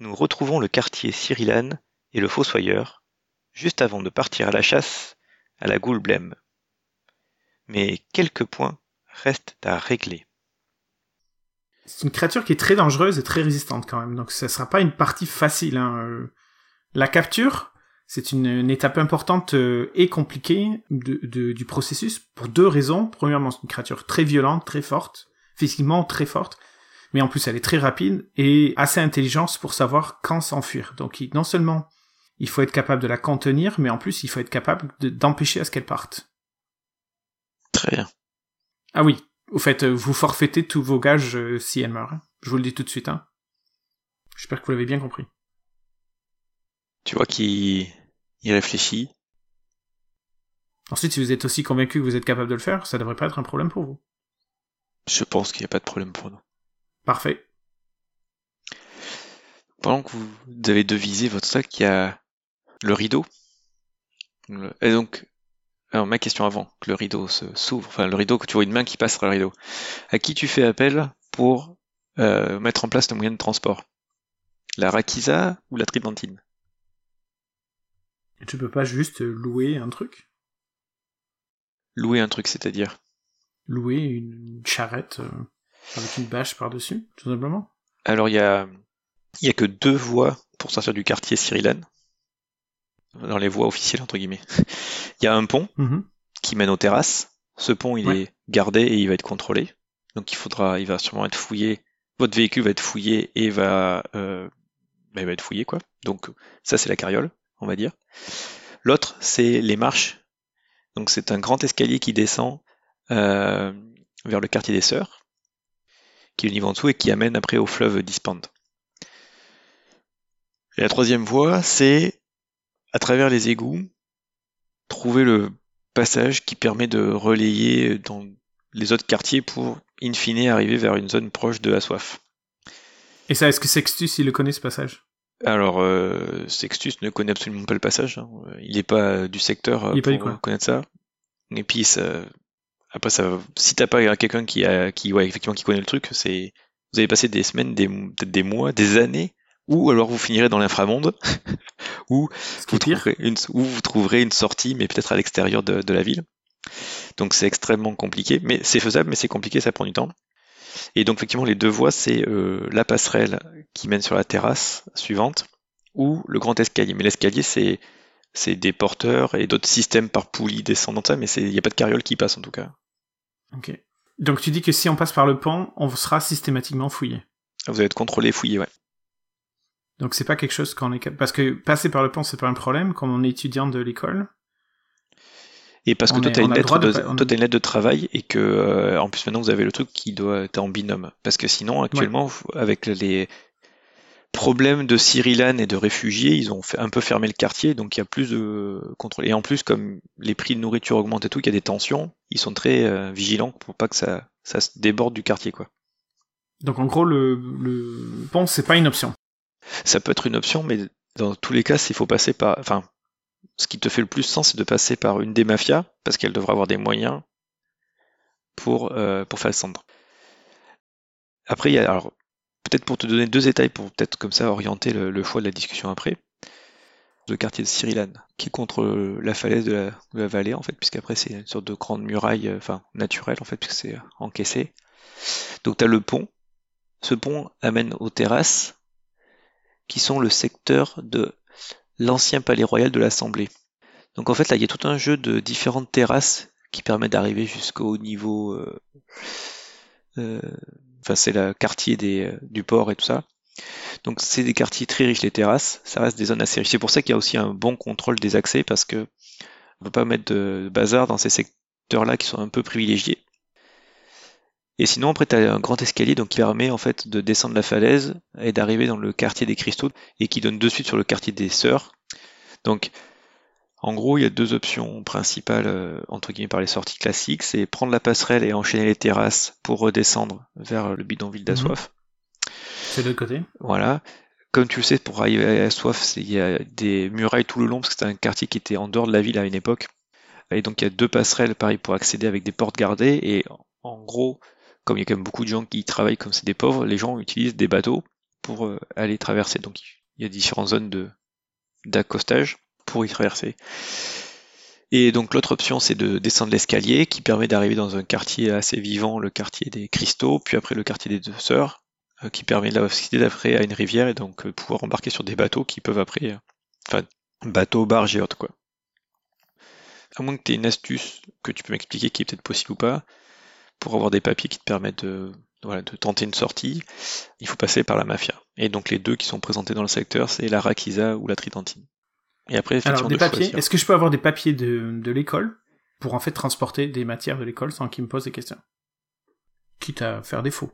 Nous retrouvons le quartier Cyrilane et le fossoyeur, juste avant de partir à la chasse à la goule blême. Mais quelques points restent à régler. C'est une créature qui est très dangereuse et très résistante quand même, donc ça sera pas une partie facile. Hein. Euh, La capture, c'est une, étape importante euh, et compliquée du processus pour deux raisons. Premièrement, c'est une créature très violente, très forte, physiquement très forte, mais en plus elle est très rapide et assez intelligente pour savoir quand s'enfuir. Donc non seulement il faut être capable de la contenir, mais en plus il faut être capable de- d'empêcher à ce qu'elle parte. Très bien. Ah oui, au fait, euh, vous forfaitez tous vos gages euh, si elle meurt. hein. Je vous le dis tout de suite. Hein. J'espère que vous l'avez bien compris. Tu vois qu'il il réfléchit. Ensuite, si vous êtes aussi convaincu que vous êtes capable de le faire, ça devrait pas être un problème pour vous. Je pense qu'il n'y a pas de problème pour nous. Parfait. Pendant que vous avez devisé votre sac, il y a le rideau. Le- Et donc, alors ma question avant que le rideau se s'ouvre, enfin le rideau que tu vois une main qui passe sur le rideau. À qui tu fais appel pour euh, mettre en place le moyen de transport? La Rakisa ou la Tridentine Tu peux pas juste louer un truc? Louer un truc, c'est-à-dire? Louer une, une charrette euh, avec une bâche par-dessus, tout simplement Alors il y a, il y a que deux voies pour sortir du quartier Cyrilane. Dans les voies officielles entre guillemets. Il y a un pont Mhm. qui mène aux terrasses. Ce pont, il Ouais. est gardé et il va être contrôlé. Donc il faudra, il va sûrement être fouillé. Votre véhicule va être fouillé et va, euh, bah, il va être fouillé quoi. Donc ça c'est la carriole, on va dire. L'autre c'est les marches. Donc c'est un grand escalier qui descend euh, vers le quartier des Sœurs, qui est le niveau en dessous et qui amène après au fleuve Dispand. Et la troisième voie, c'est à travers les égouts, trouver le passage qui permet de relayer dans les autres quartiers pour, in fine, arriver vers une zone proche de la soif. Et ça, est-ce que Sextus, il le connaît ce passage? Alors, euh, Sextus ne connaît absolument pas le passage. hein. Il n'est pas du secteur Il pas pour connaître ça. Et puis, ça, après, ça, si t'as pas quelqu'un qui a, qui, ouais, effectivement, qui connaît le truc, c'est, vous allez passer des semaines, des, peut-être des mois, des années, ou alors vous finirez dans l'inframonde, ou vous trouverez une, où vous trouverez une sortie, mais peut-être à l'extérieur de, de la ville. Donc c'est extrêmement compliqué, mais c'est faisable, mais c'est compliqué, ça prend du temps. Et donc effectivement, les deux voies, c'est euh, la passerelle qui mène sur la terrasse suivante, ou le grand escalier. Mais l'escalier, c'est c'est des porteurs et d'autres systèmes par poulie descendant de ça, mais il n'y a pas de carriole qui passe en tout cas. Ok. Donc tu dis que si on passe par le pont, on sera systématiquement fouillé. Vous allez être contrôlé, fouillé, ouais. Donc c'est pas quelque chose qu'on est parce que passer par le pont c'est pas un problème quand on est étudiant de l'école. Et parce que On toi, une lettre de de, on- t'as une lettre de travail et que, euh, en plus, maintenant, vous avez le truc qui doit être en binôme. Parce que sinon, actuellement, avec les problèmes de Cyrilane et de réfugiés, ils ont fait, un peu fermé le quartier, donc il y a plus de contrôle. Et en plus, comme les prix de nourriture augmentent et tout, qu'il y a des tensions, ils sont très euh, vigilants pour pas que ça, ça se déborde du quartier, quoi. Donc en gros le, le pont c'est pas une option. Ça peut être une option, mais dans tous les cas, s'il faut passer par, enfin, ce qui te fait le plus sens, c'est de passer par une des mafias, parce qu'elle devra avoir des moyens pour, euh, pour faire descendre. Après, il y a, alors, peut-être pour te donner deux détails pour peut-être comme ça orienter le, choix de la discussion après. Le quartier de Cyrilan, qui est contre la falaise de la, vallée en fait, puisqu'après c'est une sorte de grande muraille, enfin naturelle en fait, puisque c'est encaissé. Donc tu as le pont. Ce pont amène aux terrasses, qui sont le secteur de l'ancien palais royal de l'Assemblée. Donc en fait là il y a tout un jeu de différentes terrasses qui permettent d'arriver jusqu'au niveau euh, euh, c'est le quartier euh, du port et tout ça. Donc c'est des quartiers très riches les terrasses, ça reste des zones assez riches. C'est pour ça qu'il y a aussi un bon contrôle des accès parce que on peut pas mettre de bazar dans ces secteurs-là qui sont un peu privilégiés. Et sinon après tu as un grand escalier donc qui permet en fait de descendre la falaise et d'arriver dans le quartier des cristaux et qui donne de suite sur le quartier des sœurs. Donc en gros, il y a deux options principales, euh, entre guillemets, par les sorties classiques. C'est prendre la passerelle et enchaîner les terrasses pour redescendre vers le bidonville d'Assoif. Mhm. C'est de l'autre côté. Voilà. Comme tu le sais, pour arriver à Assoif, il y a des murailles tout le long, parce que c'était un quartier qui était en dehors de la ville à une époque. Et donc il y a deux passerelles, pareil, pour accéder avec des portes gardées. Et en gros, comme il y a quand même beaucoup de gens qui travaillent comme c'est des pauvres, les gens utilisent des bateaux pour euh, aller traverser. Donc il y a différentes zones de d'accostage pour y traverser. Et donc l'autre option, c'est de descendre l'escalier qui permet d'arriver dans un quartier assez vivant, le quartier des cristaux, puis après le quartier des deux sœurs, euh, qui permet d'accéder d'après à une rivière et donc euh, pouvoir embarquer sur des bateaux qui peuvent après, euh, enfin bateaux, barges et autres quoi. À moins que tu aies une astuce que tu peux m'expliquer qui est peut-être possible ou pas, pour avoir des papiers qui te permettent de, de tenter une sortie, il faut passer par la mafia. Et donc les deux qui sont présentés dans le secteur, c'est la Rakiza ou la Tridentine. Et après, Alors, des papiers. Est-ce que je peux avoir des papiers de, de l'école pour en fait transporter des matières de l'école sans qu'ils me posent des questions? Quitte à faire des faux.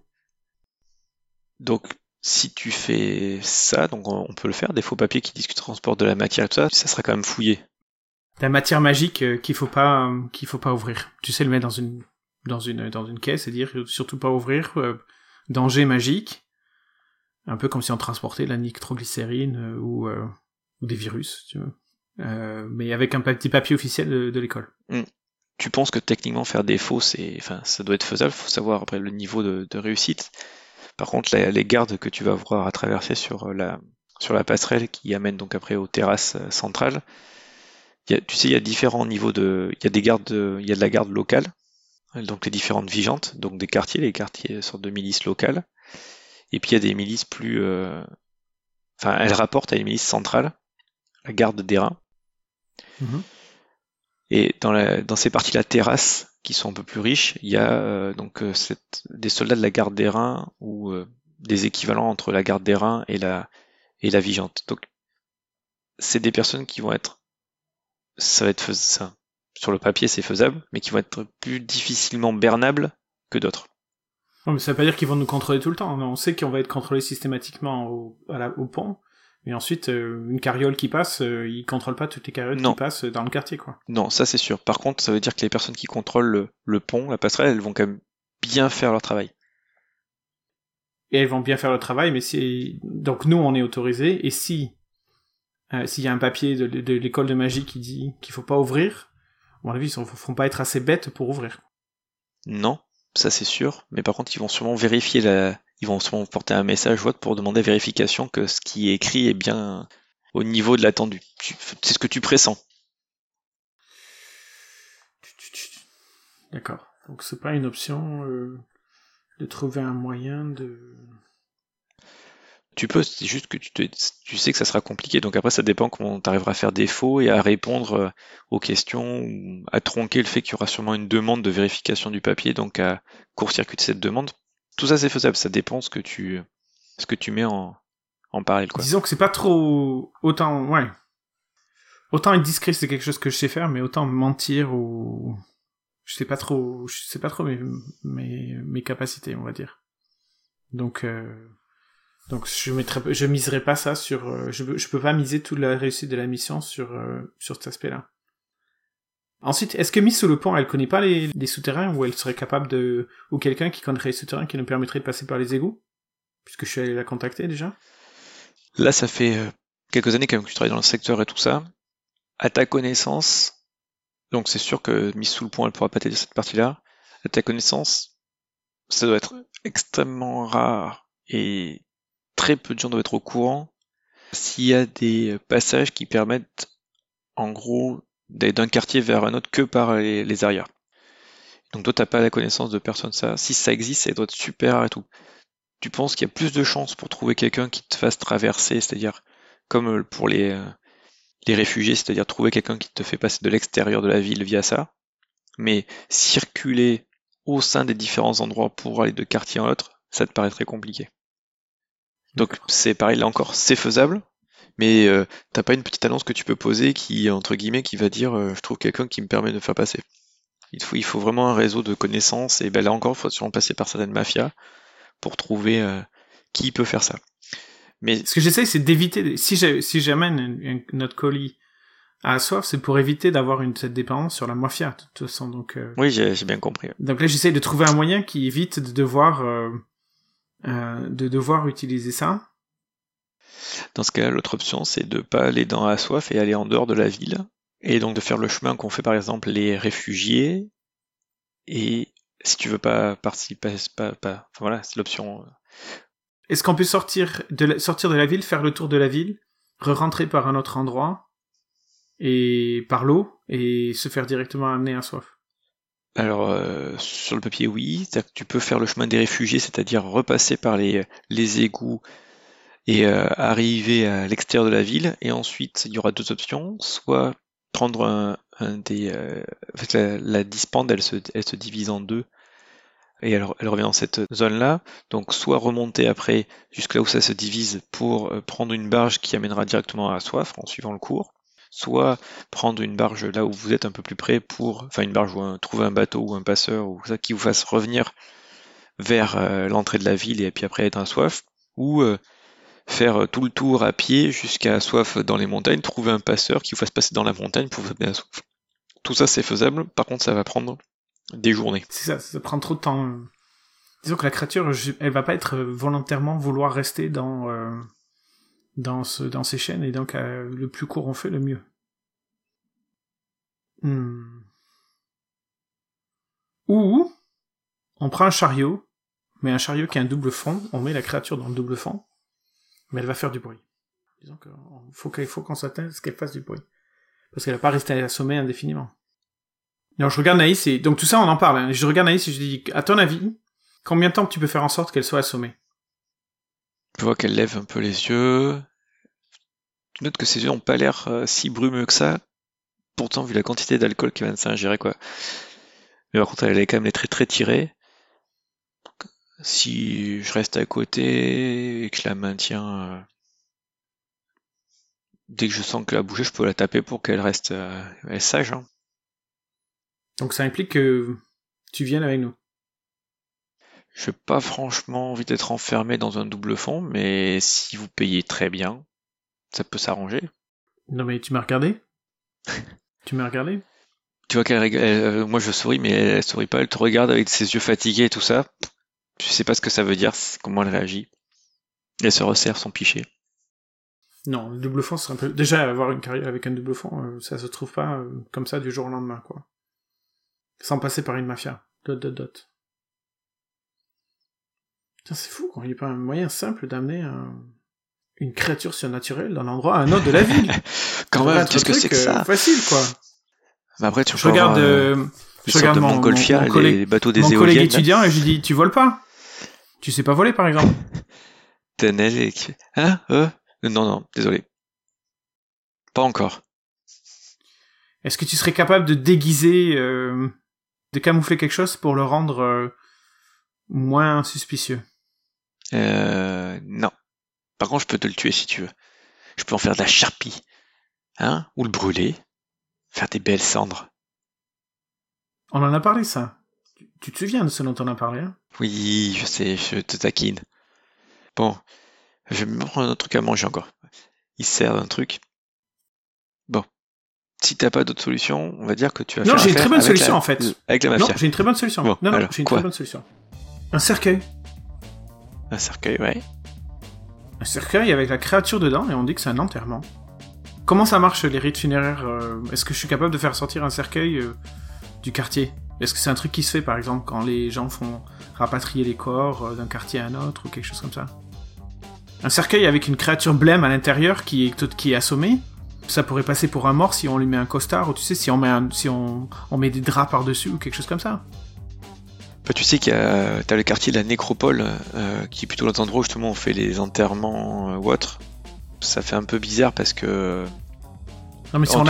Donc, si tu fais ça, donc on peut le faire, des faux papiers qui disent que tu transportes de la matière et tout ça, ça sera quand même fouillé. La matière magique euh, qu'il faut pas euh, qu'il faut pas ouvrir. Tu sais le mettre dans une dans une dans une caisse et dire surtout pas ouvrir euh, danger magique. Un peu comme si on transportait la nitroglycérine ou ou des virus, tu vois. Euh, mais avec un petit papier officiel de, l'école. Hmm. Tu penses que techniquement faire des faux, c'est, enfin, ça doit être faisable. Faut savoir après le niveau de, réussite. Par contre, les gardes que tu vas voir à traverser sur la sur la passerelle qui amène donc après aux terrasses euh, centrales, tu sais, il y a différents niveaux de, il y a des gardes, il y a de la garde locale, donc les différentes vigentes, donc des quartiers, les quartiers sortent de milices locales, et puis il y a des milices plus, euh, enfin, elles rapportent à une milice centrale la garde des reins. Mhm. Et dans, la, dans ces parties-là terrasses qui sont un peu plus riches, il y a euh, donc euh, des soldats de la garde des reins ou euh, des équivalents entre la garde des reins et la, et la vigente. Donc c'est des personnes qui vont être, ça va être ça, sur le papier c'est faisable, mais qui vont être plus difficilement bernables que d'autres. Non, mais ça veut pas dire qu'ils vont nous contrôler tout le temps. On sait qu'on va être contrôlé systématiquement au, au pont, et ensuite, euh, une carriole qui passe, euh, il contrôle pas toutes les carrioles qui passent dans le quartier, quoi. Non, ça c'est sûr. Par contre, ça veut dire que les personnes qui contrôlent le, pont, la passerelle, elles vont quand même bien faire leur travail. Et elles vont bien faire leur travail, mais si donc nous on est autorisé, et si euh, s'il y a un papier de, l'école de magie qui dit qu'il faut pas ouvrir, à mon avis ils ne feront pas être assez bêtes pour ouvrir. Non, ça c'est sûr, mais par contre ils vont sûrement vérifier la, ils vont sûrement porter un message pour demander vérification que ce qui est écrit est bien au niveau de l'attendu. C'est ce que tu pressens. D'accord. Donc c'est pas une option euh, de trouver un moyen de. Tu peux, c'est juste que tu, tu, sais que ça sera compliqué. Donc après, ça dépend comment tu arriveras à faire défaut et à répondre euh, aux questions, ou à tronquer le fait qu'il y aura sûrement une demande de vérification du papier, donc à court-circuiter cette demande tout ça c'est faisable, ça dépend ce que tu, ce que tu mets en, en parallèle. Quoi. Disons que c'est pas trop autant, ouais. Autant être discret, c'est quelque chose que je sais faire, mais autant mentir ou je sais pas trop, je sais pas trop mes, mes, mes capacités, on va dire. Donc, euh... donc je mettrai, je miserai pas ça sur, euh, je, je peux pas miser toute la réussite de la mission sur, euh, sur cet aspect-là. Ensuite, est-ce que mise sous le pont, elle connaît pas les, souterrains ou elle serait capable de... ou quelqu'un qui connaîtrait les souterrains qui nous permettrait de passer par les égouts? Puisque je suis allé la contacter déjà. Là, ça fait euh, quelques années quand même que tu travailles dans le secteur et tout ça. À ta connaissance, donc c'est sûr que mise sous le pont, elle pourra pas t'aider cette partie-là. À ta connaissance, ça doit être extrêmement rare et très peu de gens doivent être au courant s'il y a des passages qui permettent, en gros, d'un quartier vers un autre que par les, arrières. Donc toi, t'as pas la connaissance de personne ça. Si ça existe, ça doit être super et tout. Tu penses qu'il y a plus de chances pour trouver quelqu'un qui te fasse traverser, c'est-à-dire comme pour les, les réfugiés, c'est-à-dire trouver quelqu'un qui te fait passer de l'extérieur de la ville via ça. Mais circuler au sein des différents endroits pour aller de quartier en autre, ça te paraît très compliqué. Donc c'est pareil là encore, c'est faisable, mais euh, t'as pas une petite annonce que tu peux poser qui, entre guillemets, qui va dire euh, je trouve quelqu'un qui me permet de faire passer. Il faut, il faut vraiment un réseau de connaissances, et ben là encore, il faut sûrement passer par certaines mafias pour trouver euh, qui peut faire ça. Mais ce que j'essaye, c'est d'éviter, si j'amène notre colis à soif, c'est pour éviter d'avoir une cette dépendance sur la mafia, de toute façon. Donc, oui, j'ai bien compris. Donc là, j'essaye de trouver un moyen qui évite de devoir euh, de devoir utiliser ça. Dans ce cas, l'autre option, c'est de pas aller dans la soif et aller en dehors de la ville, et donc de faire le chemin qu'ont fait par exemple les réfugiés. Et si tu veux pas participer, pas, pas, enfin voilà, c'est l'option. Euh. Est-ce qu'on peut sortir de la, sortir de la ville, faire le tour de la ville, re-rentrer par un autre endroit et par l'eau et se faire directement amener à soif? Alors, euh, sur le papier, oui. Tu peux faire le chemin des réfugiés, c'est-à-dire repasser par les, les égouts et euh, arriver à l'extérieur de la ville. Et ensuite, il y aura deux options. Soit prendre un, un des... Euh, en fait, la, la, elle se, elle se divise en deux. Et elle, elle revient dans cette zone-là. Donc, soit remonter après jusque là où ça se divise pour prendre une barge qui amènera directement à la soif en suivant le cours soit prendre une barge là où vous êtes un peu plus près pour, enfin une barge ou trouver un bateau ou un passeur ou ça qui vous fasse revenir vers euh, l'entrée de la ville et puis après être un soif, ou euh, faire tout le tour à pied jusqu'à soif dans les montagnes, trouver un passeur qui vous fasse passer dans la montagne pour vous amener à soif. Tout ça c'est faisable, par contre ça va prendre des journées. C'est ça, ça prend trop de temps. Disons que la créature, elle va pas être volontairement vouloir rester dans euh, dans, ce, dans ces chaînes, et donc euh, le plus court on fait, le mieux. Hmm. Ou on prend un chariot, mais un chariot qui a un double fond, on met la créature dans le double fond, mais elle va faire du bruit. Disons qu'il faut qu'il faut qu'on s'attende à ce qu'elle fasse du bruit. Parce qu'elle va pas rester assommée indéfiniment. Alors je regarde Naïs et donc tout ça on en parle. Hein. Je regarde Naïs et je dis à ton avis, combien de temps tu peux faire en sorte qu'elle soit assommée? Je vois qu'elle lève un peu les yeux. Tu notes que ses yeux n'ont pas l'air euh, si brumeux que ça. Pourtant, vu la quantité d'alcool qu'elle vient de s'ingérer, quoi. Mais par contre, elle est quand même les traits très tirés. Si je reste à côté et que je la maintiens, euh, dès que je sens que la bouger, je peux la taper pour qu'elle reste euh, sage. Hein. Donc ça implique que tu viennes avec nous. Je n'ai pas franchement envie d'être enfermé dans un double fond, mais si vous payez très bien, ça peut s'arranger. Non mais tu m'as regardé Tu m'as regardé Tu vois qu'elle euh, moi je souris, mais elle, sourit pas, elle te regarde avec ses yeux fatigués et tout ça. Je sais pas ce que ça veut dire, comment elle réagit. Elle se resserre son pichet. Non, le double fond, c'est un peu... Déjà, avoir une carrière avec un double fond, euh, ça se trouve pas euh, comme ça du jour au lendemain, quoi. Sans passer par une mafia. Dot, dot, dot c'est fou, quoi. Il n'y a pas un moyen simple d'amener une créature surnaturelle d'un endroit à un autre de la ville. Quand même, qu'est-ce que c'est que ça euh, Facile, quoi. Mais après, tu je regarde, euh, je regarde mon, collègue, les bateaux des mon collègue étudiant et je lui dis, tu voles pas Tu sais pas voler, par exemple? Tenel Hein? Euh? Non, non, désolé. Pas encore. Est-ce que tu serais capable de déguiser, de camoufler quelque chose pour le rendre moins suspicieux? Euh, non. Par contre, je peux te le tuer si tu veux. Je peux en faire de la charpie. Hein? Ou le brûler. Faire des belles cendres. On en a parlé, ça? Tu, te souviens de ce dont on a parlé hein? Oui, je sais, je te taquine. Bon, je vais me prendre un truc à manger encore. Il sert d'un truc. Bon. Si t'as pas d'autre solution, on va dire que tu vas non, j'ai une très bonne solution en fait. Avec la mafia. Non, j'ai une très bonne solution. non, non, j'ai une très bonne solution. Un cercueil. Un cercueil, ouais. Un cercueil avec la créature dedans et on dit que c'est un enterrement. Comment ça marche les rites funéraires euh, Est-ce que je suis capable de faire sortir un cercueil euh, du quartier? Est-ce que c'est un truc qui se fait par exemple quand les gens font rapatrier les corps euh, d'un quartier à un autre ou quelque chose comme ça? Un cercueil avec une créature blême à l'intérieur qui est, qui est assommée, ça pourrait passer pour un mort si on lui met un costard, ou tu sais, si on met, si on, on met des draps par-dessus ou quelque chose comme ça. Bah, tu sais qu'il y a as le quartier de la nécropole, euh, qui est plutôt l'endroit où justement on fait les enterrements euh, ou autre. Ça fait un peu bizarre parce que. Non, mais si on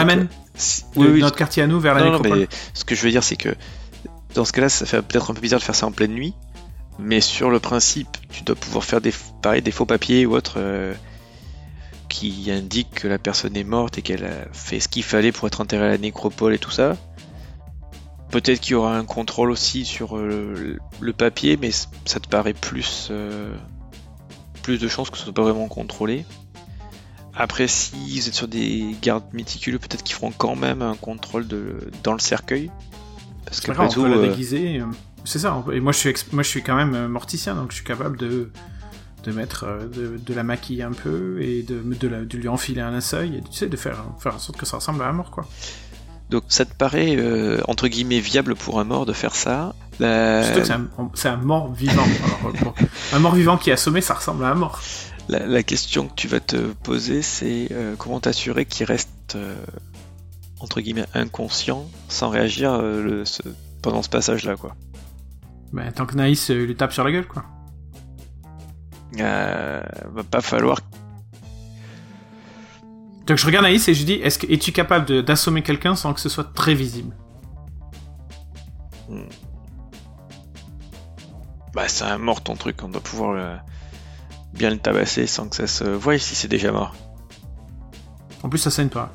amène notre quartier à nous vers la nécropole. mais ce que je veux dire, c'est que dans ce cas-là, ça fait peut-être un peu bizarre de faire ça en pleine nuit. Mais sur le principe, tu dois pouvoir faire des, pareil, des faux papiers ou autre euh, qui indiquent que la personne est morte et qu'elle a fait ce qu'il fallait pour être enterrée à la nécropole et tout ça. Peut-être qu'il y aura un contrôle aussi sur euh, le, papier, mais ça te paraît plus, euh, plus de chances que ce soit pas vraiment contrôlé. Après, si vous êtes sur des gardes méticuleux, peut-être qu'ils feront quand même un contrôle de, dans le cercueil. Parce que on peut la déguiser. C'est ça. Et moi, je suis, moi, je suis quand même euh, morticien, donc je suis capable de, de mettre, euh, de, la maquiller un peu et de, de, lui enfiler un seuil et tu sais, de faire, faire en sorte que ça ressemble à un mort, quoi. Donc, ça te paraît, euh, entre guillemets, viable pour un mort de faire ça Surtout que c'est un, mort vivant. un mort vivant qui est assommé, ça ressemble à un mort. La, question que tu vas te poser, c'est comment t'assurer qu'il reste, entre guillemets, inconscient sans réagir le, pendant ce passage-là, quoi? Bah, tant que Naïs euh, lui tape sur la gueule, quoi. Euh, va pas falloir. Donc je regarde Naïs et je lui dis est-ce que es-tu capable d'assommer quelqu'un sans que ce soit très visible? Hmm. Bah, c'est un mort ton truc, on doit pouvoir bien le tabasser sans que ça se voie si c'est déjà mort. En plus, ça saigne pas.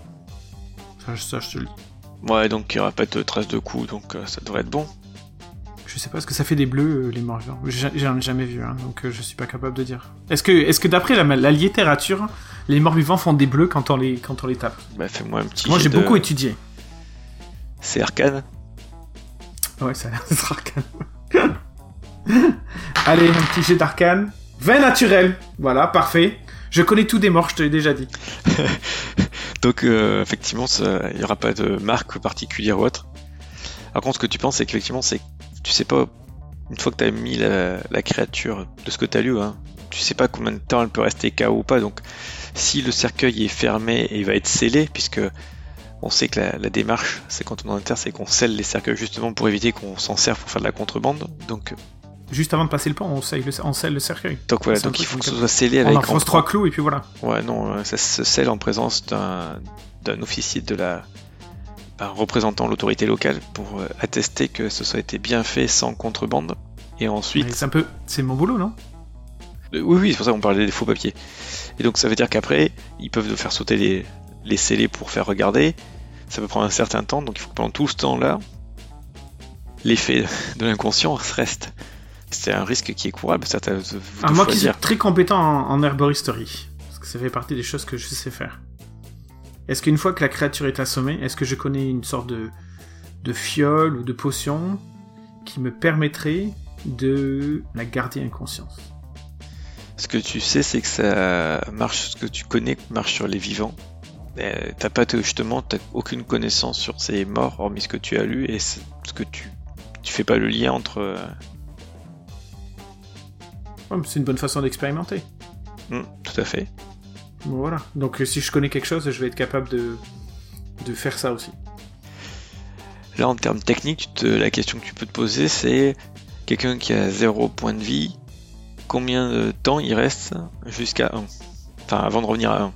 Ça, je te le dis. Ouais, donc il n'y aura pas de traces de coups, donc euh, ça devrait être bon. Je sais pas ce que ça fait des bleus, euh, les morts vivants. J'en ai jamais vu, hein, donc euh, je suis pas capable de dire. Est-ce que, est que d'après la, littérature, les morts vivants font des bleus quand on les, quand on les tape? Bah fais-moi un petit. Moi j'ai beaucoup étudié. C'est arcane Ouais, ça a l'air d'être arcane. Allez, un petit jet d'arcane. 20 naturel Voilà, parfait. Je connais tout des morts, je te l'ai déjà dit. Donc euh, effectivement, il n'y aura pas de marque particulière ou autre. Par contre, ce que tu penses, c'est qu'effectivement, c'est tu sais pas, une fois que tu as mis la, créature, de ce que tu as lu, hein, tu sais pas combien de temps elle peut rester KO ou pas. Donc, si le cercueil est fermé et va être scellé, puisque on sait que la, démarche, c'est quand on enterre, c'est qu'on scelle les cercueils justement pour éviter qu'on s'en serve pour faire de la contrebande. Donc, juste avant de passer le pont, on scelle le, cercueil. Donc voilà, donc il faut que ce soit scellé avec. On enfonce trois clous et puis voilà. Ouais, non, euh, ça se scelle en présence d'un officier de la, représentant l'autorité locale pour euh, attester que ce soit été bien fait sans contrebande. Et ensuite. C'est un peu. C'est mon boulot, non? Euh, Oui, oui, c'est pour ça qu'on parlait des faux papiers. Et donc ça veut dire qu'après, ils peuvent faire sauter les, les scellés pour faire regarder. Ça peut prendre un certain temps, donc il faut que pendant tout ce temps-là, l'effet de l'inconscient reste. C'est un risque qui est courable, certains. Ah, moi qui suis très compétent en, en herboristerie, parce que ça fait partie des choses que je sais faire. Est-ce qu'une fois que la créature est assommée, est-ce que je connais une sorte de, de fiole ou de potion qui me permettrait de la garder inconscience Ce que tu sais, c'est que ça marche, ce que tu connais marche sur les vivants. Euh, t'as pas justement aucune connaissance sur ces morts hormis ce que tu as lu et ce que tu tu fais pas le lien entre c'est une bonne façon d'expérimenter hmm, tout à fait voilà. Donc euh, si je connais quelque chose, je vais être capable de, de faire ça aussi. Là, en termes techniques, la question que tu peux te poser, c'est quelqu'un qui a zéro point de vie, combien de temps il reste jusqu'à 1 Enfin, avant de revenir à 1.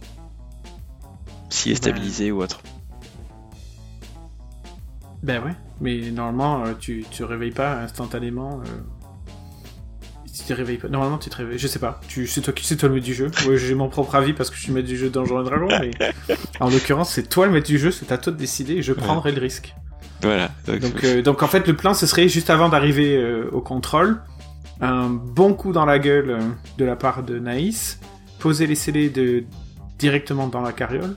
S'il est ben. stabilisé ou autre. Ben ouais, mais normalement, euh, tu, tu réveilles pas instantanément. Euh, tu te réveilles pas. Normalement, tu te réveilles. Je sais pas. Tu, c'est toi qui c'est toi le maître du jeu. j'ai mon propre avis parce que je suis maître du jeu Donjons et Dragons. Mais en l'occurrence, c'est toi le maître du jeu. C'est à toi de décider. Et je prendrai le risque. Voilà. Donc, euh, donc, en fait, le plan, ce serait juste avant d'arriver euh, au contrôle, un bon coup dans la gueule euh, de la part de Naïs, poser les scellés de directement dans la carriole,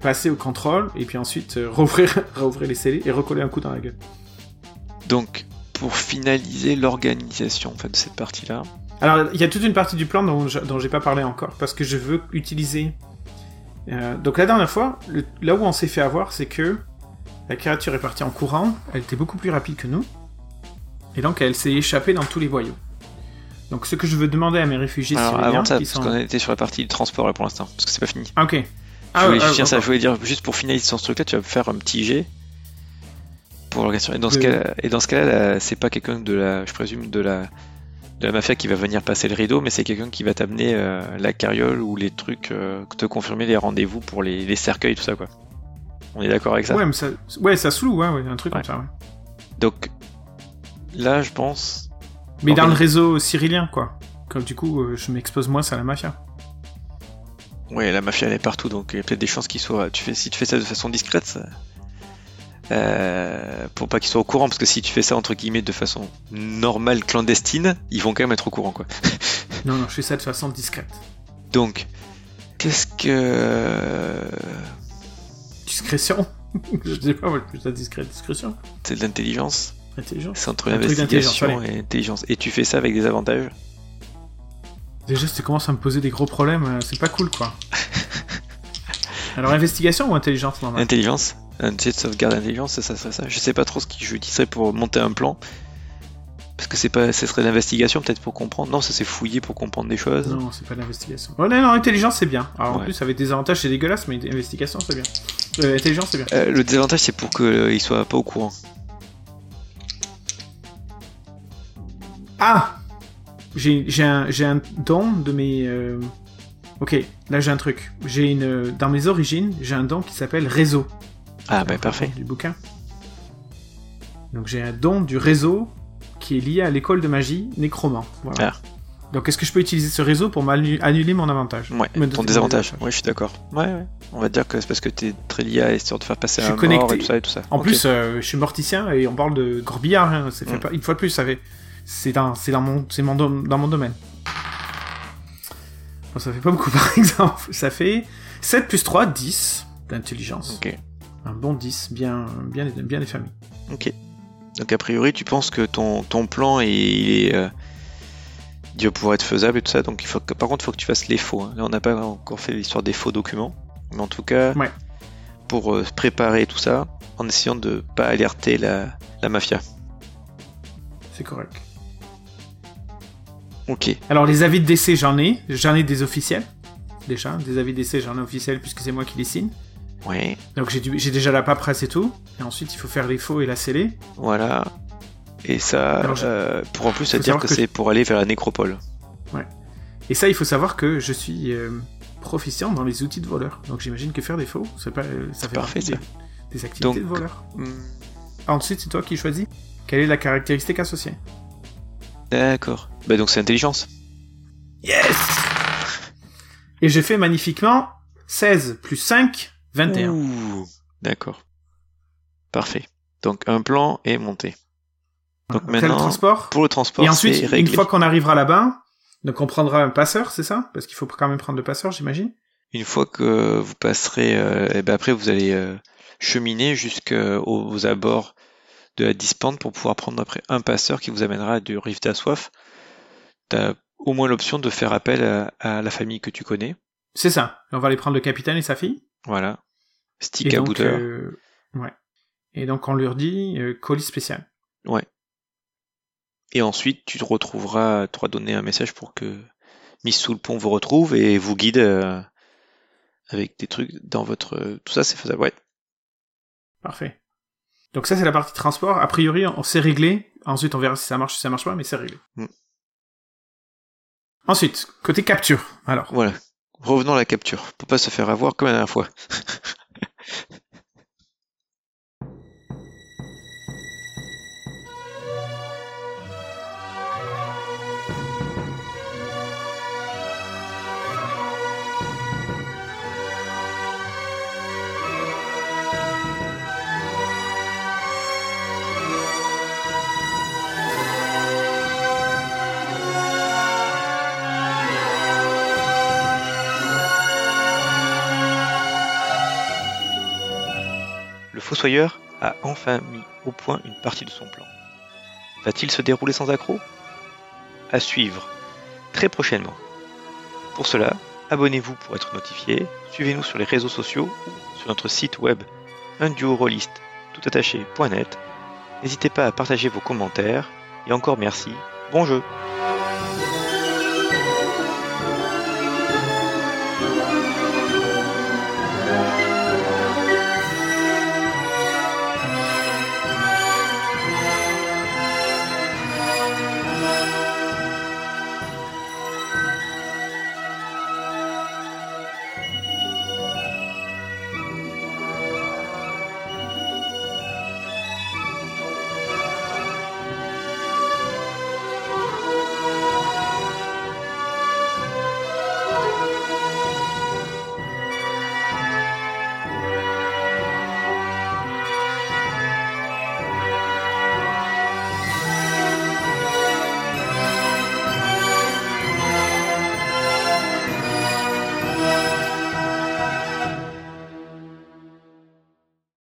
passer au contrôle et puis ensuite rouvrir, rouvrir les scellés et recoller un coup dans la gueule. Donc pour finaliser l'organisation de cette partie-là Alors, il y a toute une partie du plan dont, dont j'ai pas parlé encore, parce que je veux utiliser. Euh, donc, la dernière fois, là où on s'est fait avoir, c'est que la créature est partie en courant, elle était beaucoup plus rapide que nous, et donc elle s'est échappée dans tous les voyaux. Donc ce que je veux demander à mes réfugiés Alors avant ça, qui parce sont... qu'on était sur la partie du transport là pour l'instant, parce que c'est pas fini. Ah, ok. Je Ah, voulais ah, ça, je voulais dire juste pour finaliser sur ce truc là, tu vas me faire un petit G pour l'organisation. Et dans ce De- cas et dans ce cas là, c'est pas quelqu'un de la je présume de la de la mafia qui va venir passer le rideau, mais c'est quelqu'un qui va t'amener euh, la carriole ou les trucs, euh, te confirmer les rendez-vous pour les, les cercueils, tout ça quoi. On est d'accord avec ça? Ouais, mais ça, ouais, ça se loue, ouais, un truc Ouais. comme ça, ouais. Donc là, je pense. Mais dans le réseau cyrillien, quoi. Comme du coup, euh, je m'expose moins à la mafia. Ouais, la mafia elle est partout, donc il y a peut-être des chances qu'ils soient. Tu fais, si tu fais ça de façon discrète, ça- euh, pour pas qu'ils soient au courant, parce que si tu fais ça entre guillemets de façon normale, clandestine, ils vont quand même être au courant, quoi. Non, non, je fais ça de façon discrète. Donc, qu'est-ce que Discrétion Je sais pas, moi, je fais ça discrète. Discrétion c'est de l'intelligence Intelligence C'est entre l'investigation et l'intelligence. Et tu fais ça avec des avantages? Déjà, si tu commences à me poser des gros problèmes, euh, c'est pas cool, quoi. Alors, investigation ou intelligence, normal? Intelligence Un jet de sauvegarde intelligence, ça serait ça Je sais pas trop ce que je dirais pour monter un plan. Parce que c'est pas, ce serait l'investigation peut-être pour comprendre. Non, ça c'est fouiller pour comprendre des choses. Non, c'est pas l'investigation. Oh, non, non, intelligence, c'est bien. Alors, en plus, avec des avantages, c'est dégueulasse, mais investigation, c'est bien. Euh, intelligence, c'est bien. Euh, le désavantage c'est pour qu'il soit pas au courant. Ah J'ai un, un don de mes... euh, Ok, là j'ai un truc. J'ai une Dans mes origines, j'ai un don qui s'appelle réseau. Ah bah parfait. Du bouquin. Donc j'ai un don du réseau qui est lié à l'école de magie nécromant. Voilà. Ah. Donc est-ce que je peux utiliser ce réseau pour annuler mon avantage? Ouais, Me ton désavantage. Ouais, je suis d'accord. Ouais, ouais. On va dire que c'est parce que t'es très lié à histoire de faire passer Je un suis mort connecté. et tout ça et tout ça. En plus, euh, je suis morticien et on parle de corbillard. Hein, c'est fait Mm. pas, une fois de plus, ça fait. C'est dans, c'est dans mon, c'est mon dom- dans mon domaine. Bon, ça fait pas beaucoup par exemple. Ça fait 7 plus 3, 10 d'intelligence. Ok. Un bon 10, bien, bien, bien des familles. Ok. Donc a priori, tu penses que ton, ton plan est, il est, euh, il va pouvoir être faisable et tout ça. Donc il faut que, par contre, il faut que tu fasses les faux. hein. Là, on n'a pas encore fait l'histoire des faux documents, mais en tout cas, Ouais. pour euh, préparer tout ça, en essayant de pas alerter la, la mafia. C'est correct. Ok. Alors les avis de décès, j'en ai. J'en ai des officiels. Déjà, des avis de décès, j'en ai officiels puisque c'est moi qui les signe. Ouais. Donc j'ai déjà la paperasse et tout. Et ensuite, il faut faire les faux et la sceller. Voilà. Et ça, Alors, euh, pour en plus, ça dire que, que- c'est pour aller vers la nécropole. Et ça, il faut savoir que je suis euh, proficient dans les outils de voleur. Donc j'imagine que faire des faux, c'est pas, euh, ça fait Parfait, partie ça. des, des activités Donc- de voleur. Hmm, Ensuite, c'est toi qui choisis. Quelle est la caractéristique associée D'accord. Bah donc c'est intelligence. Yes Et j'ai fait magnifiquement 16 plus 5, 21. Ouh, D'accord. Parfait. Donc un plan est monté. Donc Après le maintenant, transport. pour le transport, Et ensuite, une fois qu'on arrivera là-bas, donc on prendra un passeur, c'est ça? Parce qu'il faut quand même prendre le passeur, j'imagine. Une fois que vous passerez, euh, et ben après vous allez euh, cheminer jusqu'aux aux abords de la dispente pour pouvoir prendre après un passeur qui vous amènera du Rive d'Assoif. T'as au moins l'option de faire appel à, à la famille que tu connais. C'est ça. On va aller prendre le capitaine et sa fille. Voilà. Et Stick à donc, Booter. euh, ouais. Et donc on leur dit euh, colis spécial. Et ensuite, tu te retrouveras, tu auras donné un message pour que Miss Sous le Pont vous retrouve et vous guide euh, avec des trucs dans votre. Tout ça, c'est faisable. Ouais. Parfait. Donc ça c'est la partie transport. A priori on s'est réglé. Ensuite on verra si ça marche, si ça marche pas, mais c'est réglé. Mm. Ensuite, côté capture. Alors, Voilà. Revenons à la capture, pour pas se faire avoir comme la dernière fois. fossoyeur a enfin mis au point une partie de son plan. Va-t-il se dérouler sans accroc? À suivre très prochainement. Pour cela, abonnez-vous pour être notifié, suivez-nous sur les réseaux sociaux ou sur notre site web unduorolist toutattaché.net. N'hésitez pas à partager vos commentaires et encore merci. Bon jeu